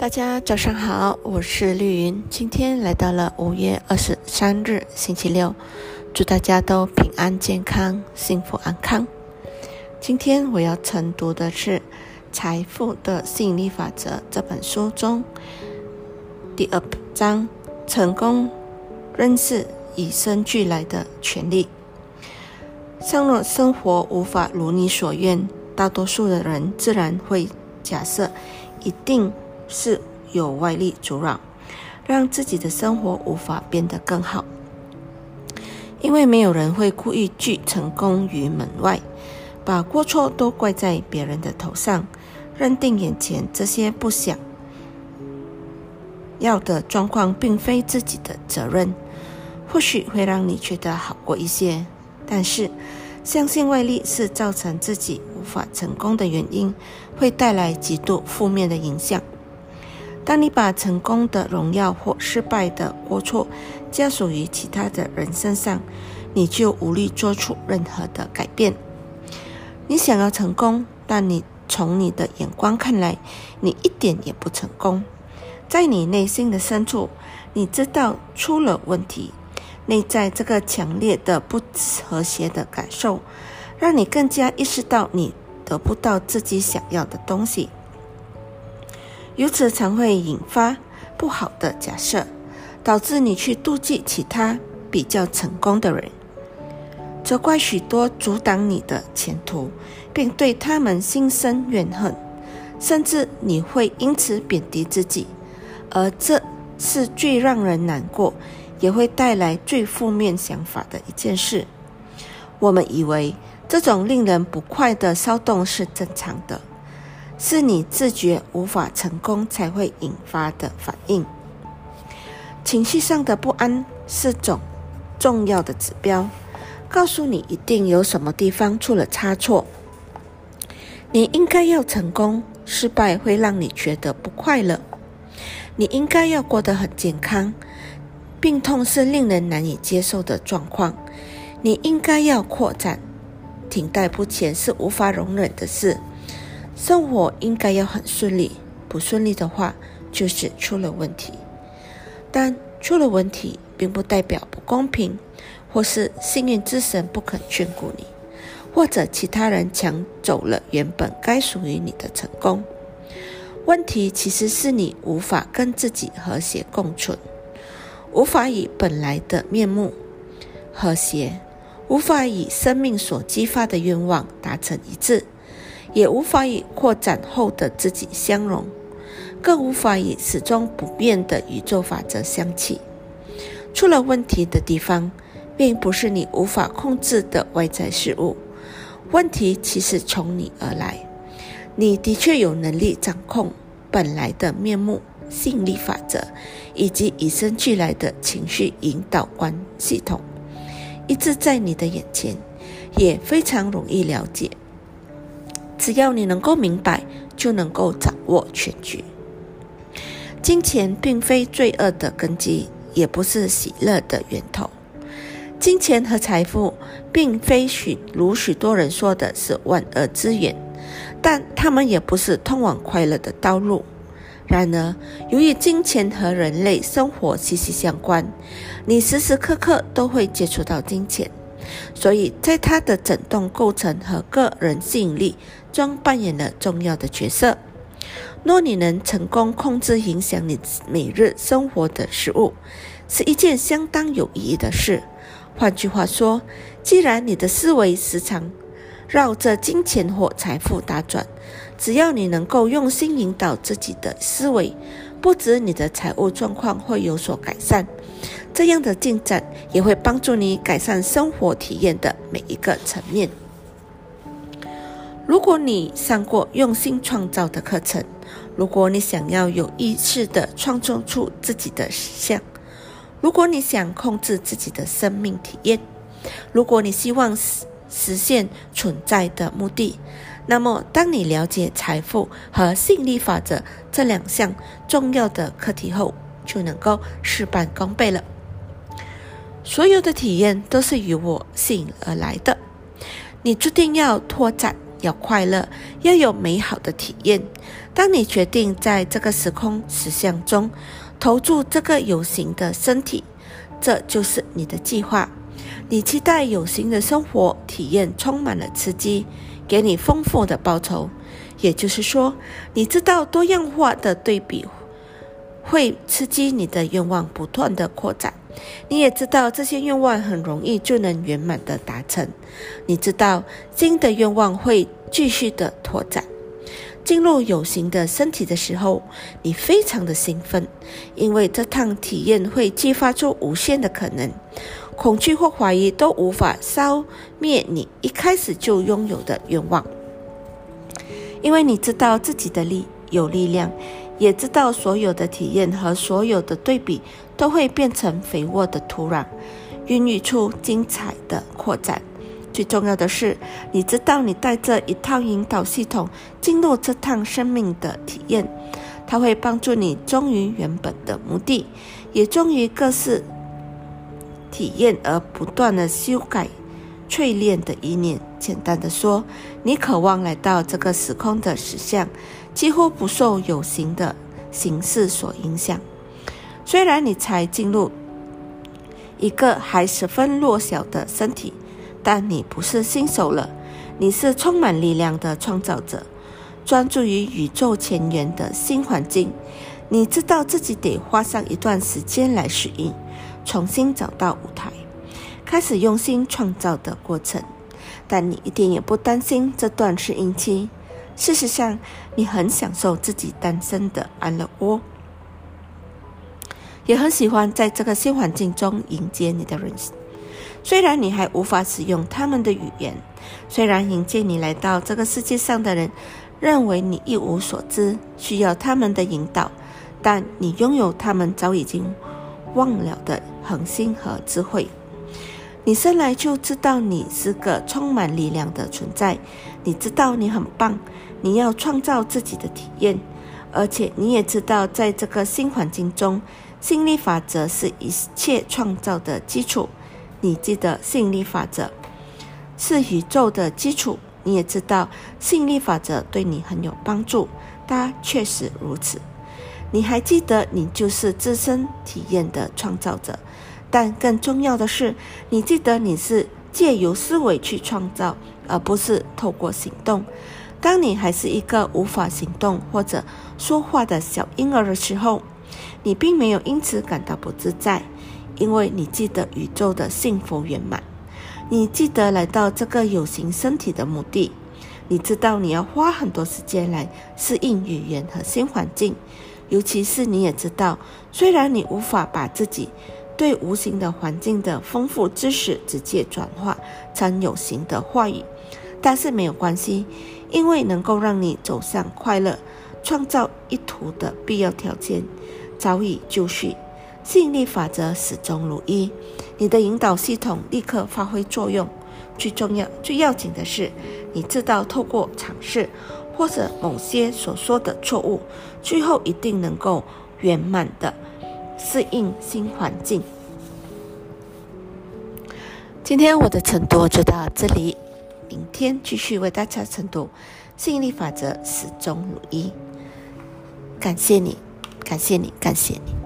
大家早上好，我是绿云。今天来到了五月二十三日，星期六，祝大家都平安健康、幸福安康。今天我要晨读的是《财富的吸引力法则》这本书中第二章：成功认识与生俱来的权利。倘若生活无法如你所愿，大多数的人自然会假设一定。是有外力阻扰，让自己的生活无法变得更好。因为没有人会故意拒成功于门外，把过错都怪在别人的头上，认定眼前这些不想要的状况并非自己的责任，或许会让你觉得好过一些。但是，相信外力是造成自己无法成功的原因，会带来极度负面的影响。当你把成功的荣耀或失败的过错加属于其他的人身上，你就无力做出任何的改变。你想要成功，但你从你的眼光看来，你一点也不成功。在你内心的深处，你知道出了问题。内在这个强烈的不和谐的感受，让你更加意识到你得不到自己想要的东西。由此常会引发不好的假设，导致你去妒忌其他比较成功的人，责怪许多阻挡你的前途，并对他们心生怨恨，甚至你会因此贬低自己，而这是最让人难过，也会带来最负面想法的一件事。我们以为这种令人不快的骚动是正常的。是你自觉无法成功才会引发的反应。情绪上的不安是种重要的指标，告诉你一定有什么地方出了差错。你应该要成功，失败会让你觉得不快乐。你应该要过得很健康，病痛是令人难以接受的状况。你应该要扩展，停滞不前是无法容忍的事。生活应该要很顺利，不顺利的话就是出了问题。但出了问题，并不代表不公平，或是幸运之神不肯眷顾你，或者其他人抢走了原本该属于你的成功。问题其实是你无法跟自己和谐共存，无法以本来的面目和谐，无法以生命所激发的愿望达成一致。也无法与扩展后的自己相融，更无法与始终不变的宇宙法则相契。出了问题的地方，并不是你无法控制的外在事物，问题其实从你而来。你的确有能力掌控本来的面目、吸引力法则，以及与生俱来的情绪引导观系统，一直在你的眼前，也非常容易了解。只要你能够明白，就能够掌握全局。金钱并非罪恶的根基，也不是喜乐的源头。金钱和财富并非许如许多人说的是万恶之源，但他们也不是通往快乐的道路。然而，由于金钱和人类生活息息相关，你时时刻刻都会接触到金钱。所以，在它的整栋构成和个人吸引力中扮演了重要的角色。若你能成功控制影响你每日生活的食物，是一件相当有意义的事。换句话说，既然你的思维时常绕着金钱或财富打转，只要你能够用心引导自己的思维，不止你的财务状况会有所改善。这样的进展也会帮助你改善生活体验的每一个层面。如果你上过用心创造的课程，如果你想要有意识的创造出自己的实相，如果你想控制自己的生命体验，如果你希望实实现存在的目的，那么当你了解财富和吸引力法则这两项重要的课题后，就能够事半功倍了。所有的体验都是由我吸引而来的。你注定要拓展，要快乐，要有美好的体验。当你决定在这个时空实相中投注这个有形的身体，这就是你的计划。你期待有形的生活体验充满了刺激，给你丰富的报酬。也就是说，你知道多样化的对比会刺激你的愿望不断的扩展。你也知道这些愿望很容易就能圆满的达成。你知道新的愿望会继续的拓展。进入有形的身体的时候，你非常的兴奋，因为这趟体验会激发出无限的可能。恐惧或怀疑都无法消灭你一开始就拥有的愿望，因为你知道自己的力有力量。也知道所有的体验和所有的对比都会变成肥沃的土壤，孕育出精彩的扩展。最重要的是，你知道你带着一套引导系统进入这趟生命的体验，它会帮助你忠于原本的目的，也忠于各式体验而不断的修改、淬炼的意念。简单的说，你渴望来到这个时空的实相。几乎不受有形的形式所影响。虽然你才进入一个还十分弱小的身体，但你不是新手了。你是充满力量的创造者，专注于宇宙前缘的新环境。你知道自己得花上一段时间来适应，重新找到舞台，开始用心创造的过程。但你一点也不担心这段适应期。事实上，你很享受自己单身的安乐窝，也很喜欢在这个新环境中迎接你的人。虽然你还无法使用他们的语言，虽然迎接你来到这个世界上的人认为你一无所知，需要他们的引导，但你拥有他们早已经忘了的恒心和智慧。你生来就知道你是个充满力量的存在，你知道你很棒。你要创造自己的体验，而且你也知道，在这个新环境中，吸引力法则是一切创造的基础。你记得吸引力法则是宇宙的基础，你也知道吸引力法则对你很有帮助，它确实如此。你还记得，你就是自身体验的创造者，但更重要的是，你记得你是借由思维去创造，而不是透过行动。当你还是一个无法行动或者说话的小婴儿的时候，你并没有因此感到不自在，因为你记得宇宙的幸福圆满，你记得来到这个有形身体的目的，你知道你要花很多时间来适应语言和新环境，尤其是你也知道，虽然你无法把自己对无形的环境的丰富知识直接转化成有形的话语，但是没有关系。因为能够让你走向快乐、创造意图的必要条件早已就绪，吸引力法则始终如一，你的引导系统立刻发挥作用。最重要、最要紧的是，你知道透过尝试或者某些所说的错误，最后一定能够圆满的适应新环境。今天我的晨读就到这里。明天继续为大家晨读，吸引力法则始终如一。感谢你，感谢你，感谢你。